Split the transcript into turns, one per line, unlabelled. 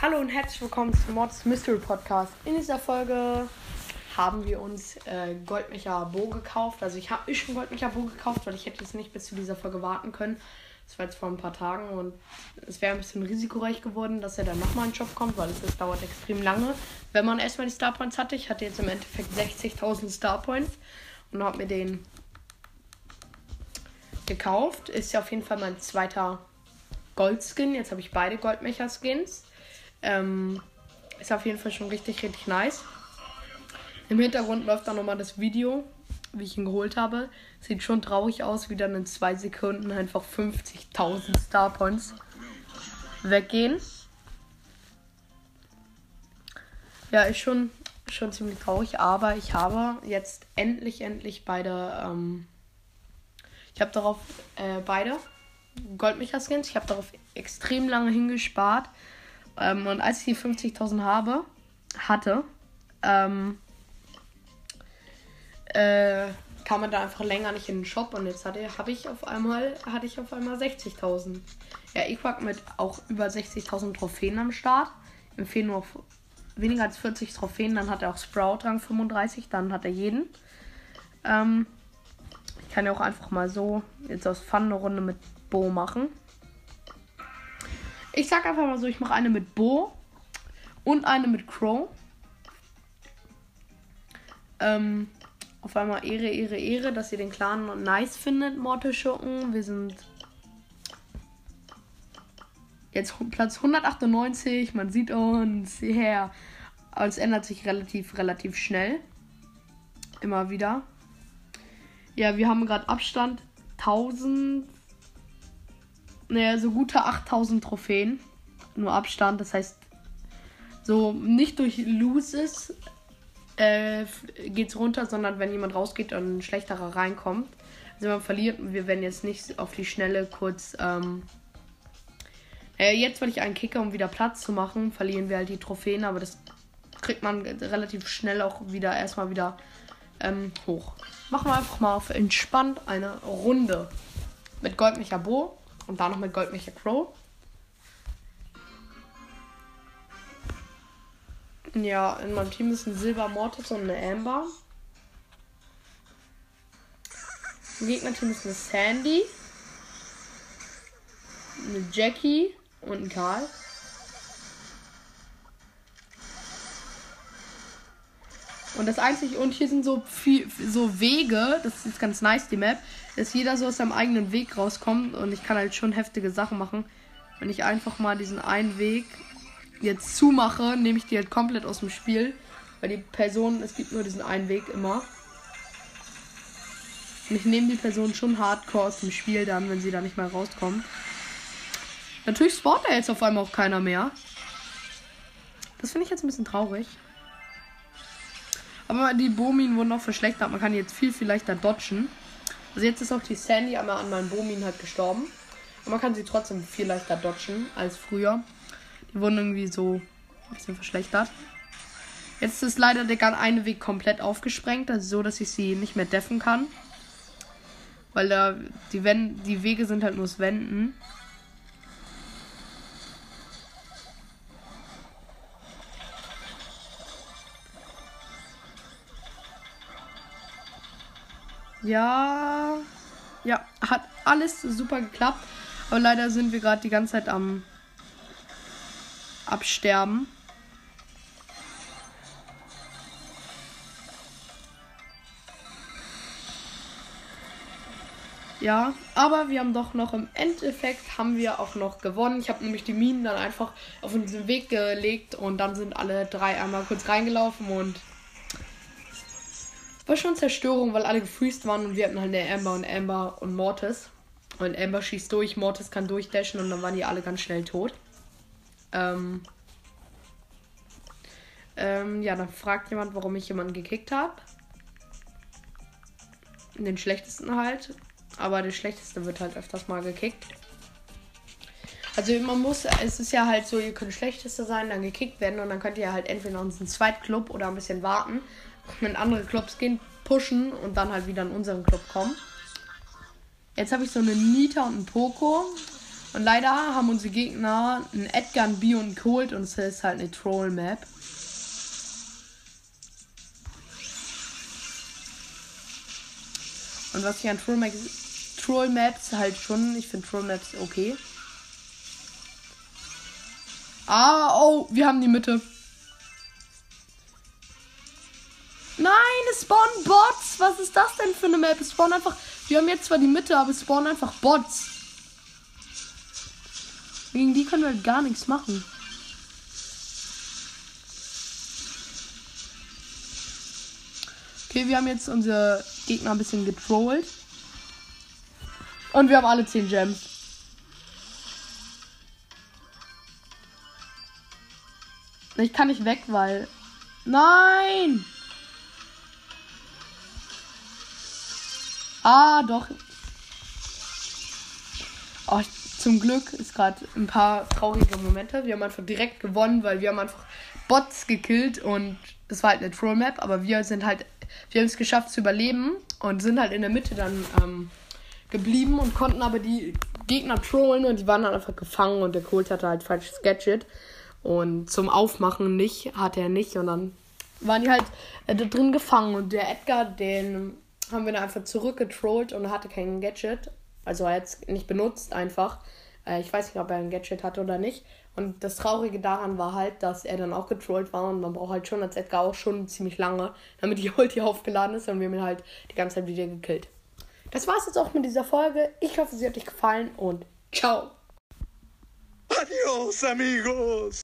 Hallo und herzlich willkommen zum Mods Mystery Podcast. In dieser Folge haben wir uns äh, Goldmecher Bo gekauft. Also ich habe schon Goldmecher Bo gekauft, weil ich hätte jetzt nicht bis zu dieser Folge warten können. Das war jetzt vor ein paar Tagen und es wäre ein bisschen risikoreich geworden, dass er dann nochmal in den Shop kommt, weil es dauert extrem lange, wenn man erstmal die Star Points hatte. Ich hatte jetzt im Endeffekt 60.000 Star Points und habe mir den gekauft. Ist ja auf jeden Fall mein zweiter Goldskin. Jetzt habe ich beide Goldmecher-Skins. Ähm, ist auf jeden Fall schon richtig, richtig nice. Im Hintergrund läuft dann nochmal das Video, wie ich ihn geholt habe. Sieht schon traurig aus, wie dann in zwei Sekunden einfach 50.000 Star Points weggehen. Ja, ist schon, schon ziemlich traurig, aber ich habe jetzt endlich, endlich beide. Ähm, ich habe darauf äh, beide Goldmecher-Skins. Ich habe darauf extrem lange hingespart. Ähm, und als ich die 50.000 habe, hatte, ähm, äh, kam man da einfach länger nicht in den Shop und jetzt hatte habe ich auf einmal hatte ich auf einmal 60.000. Ja, Equack mit auch über 60.000 Trophäen am Start. Im Februar weniger als 40 Trophäen, dann hat er auch Sprout Rang 35, dann hat er jeden. Ähm, ich kann ja auch einfach mal so jetzt aus Fun eine Runde mit Bo machen. Ich sag einfach mal so, ich mache eine mit Bo und eine mit Crow. Ähm, auf einmal Ehre, Ehre, Ehre, dass ihr den Clan nice findet, Mortal Schurken. Wir sind jetzt Platz 198. Man sieht uns her. Aber es ändert sich relativ, relativ schnell. Immer wieder. Ja, wir haben gerade Abstand 1000 naja, so gute 8000 Trophäen. Nur Abstand, das heißt, so nicht durch Loses äh, geht's runter, sondern wenn jemand rausgeht und ein schlechterer reinkommt. Also man verliert, wir werden jetzt nicht auf die Schnelle kurz. Ähm, äh, jetzt, weil ich einen Kicker, um wieder Platz zu machen, verlieren wir halt die Trophäen, aber das kriegt man relativ schnell auch wieder erstmal wieder ähm, hoch. Machen wir einfach mal auf entspannt eine Runde mit Goldmecher Bo und da noch mit Goldmecher Crow. Ja, in meinem Team ist ein Silber Mortis und eine Amber. Im Gegnerteam ist eine Sandy, eine Jackie und ein Karl. Und das einzige, und hier sind so viel, so Wege, das ist jetzt ganz nice, die Map, dass jeder so aus seinem eigenen Weg rauskommt und ich kann halt schon heftige Sachen machen. Wenn ich einfach mal diesen einen Weg jetzt zumache, nehme ich die halt komplett aus dem Spiel. Weil die Person, es gibt nur diesen einen Weg immer. Und ich nehme die Person schon hardcore aus dem Spiel dann, wenn sie da nicht mehr rauskommt. Natürlich spawnt er jetzt auf einmal auch keiner mehr. Das finde ich jetzt ein bisschen traurig. Aber die Bomin wurden auch verschlechtert. Man kann jetzt viel, viel leichter dodgen. Also jetzt ist auch die Sandy einmal an meinen Bomin halt gestorben. Aber man kann sie trotzdem viel leichter dodgen als früher. Die wurden irgendwie so ein bisschen verschlechtert. Jetzt ist leider der eine Weg komplett aufgesprengt. Also so, dass ich sie nicht mehr deffen kann. Weil da die, Wen die Wege sind halt nur das Wenden. Ja. Ja, hat alles super geklappt. Aber leider sind wir gerade die ganze Zeit am Absterben. Ja, aber wir haben doch noch im Endeffekt haben wir auch noch gewonnen. Ich habe nämlich die Minen dann einfach auf unseren Weg gelegt und dann sind alle drei einmal kurz reingelaufen und war schon Zerstörung, weil alle gefreezed waren und wir hatten halt eine Amber und Amber und Mortis. Und Amber schießt durch, Mortis kann durchdashen und dann waren die alle ganz schnell tot. Ähm, ähm, ja, dann fragt jemand, warum ich jemanden gekickt habe. Den schlechtesten halt. Aber der schlechteste wird halt öfters mal gekickt. Also man muss, es ist ja halt so, ihr könnt schlechtester sein, dann gekickt werden und dann könnt ihr halt entweder in unseren Zweitclub oder ein bisschen warten, in andere Clubs gehen, pushen und dann halt wieder in unseren Club kommen. Jetzt habe ich so eine Nita und einen Poco. Und leider haben unsere Gegner einen Edgar, einen Bio und einen Cold und es ist halt eine Troll-Map. Und was ich an Troll Maps, Troll halt schon, ich finde Troll Maps okay. Ah, oh, wir haben die Mitte. Nein, es spawnen Bots. Was ist das denn für eine Map? Es spawnen einfach. Wir haben jetzt zwar die Mitte, aber es spawnen einfach Bots. Gegen die können wir halt gar nichts machen. Okay, wir haben jetzt unsere Gegner ein bisschen getrollt. Und wir haben alle 10 Gems. Ich kann nicht weg, weil. Nein! Ah, doch. Oh, zum Glück ist gerade ein paar traurige Momente. Wir haben einfach direkt gewonnen, weil wir haben einfach Bots gekillt und das war halt eine Troll-Map, aber wir sind halt wir haben es geschafft zu überleben und sind halt in der Mitte dann ähm, geblieben und konnten aber die Gegner trollen und die waren dann einfach gefangen und der Colt hatte halt falsches Gadget. Und zum Aufmachen nicht, hatte er nicht und dann waren die halt äh, da drin gefangen und der Edgar, den haben wir dann einfach zurückgetrollt und hatte kein Gadget. Also er hat es nicht benutzt einfach. Äh, ich weiß nicht, ob er ein Gadget hatte oder nicht. Und das Traurige daran war halt, dass er dann auch getrollt war und man braucht halt schon als Edgar auch schon ziemlich lange, damit die Ulti aufgeladen ist und wir haben ihn halt die ganze Zeit wieder gekillt. Das war's jetzt auch mit dieser Folge. Ich hoffe, sie hat euch gefallen und ciao. Adios, amigos!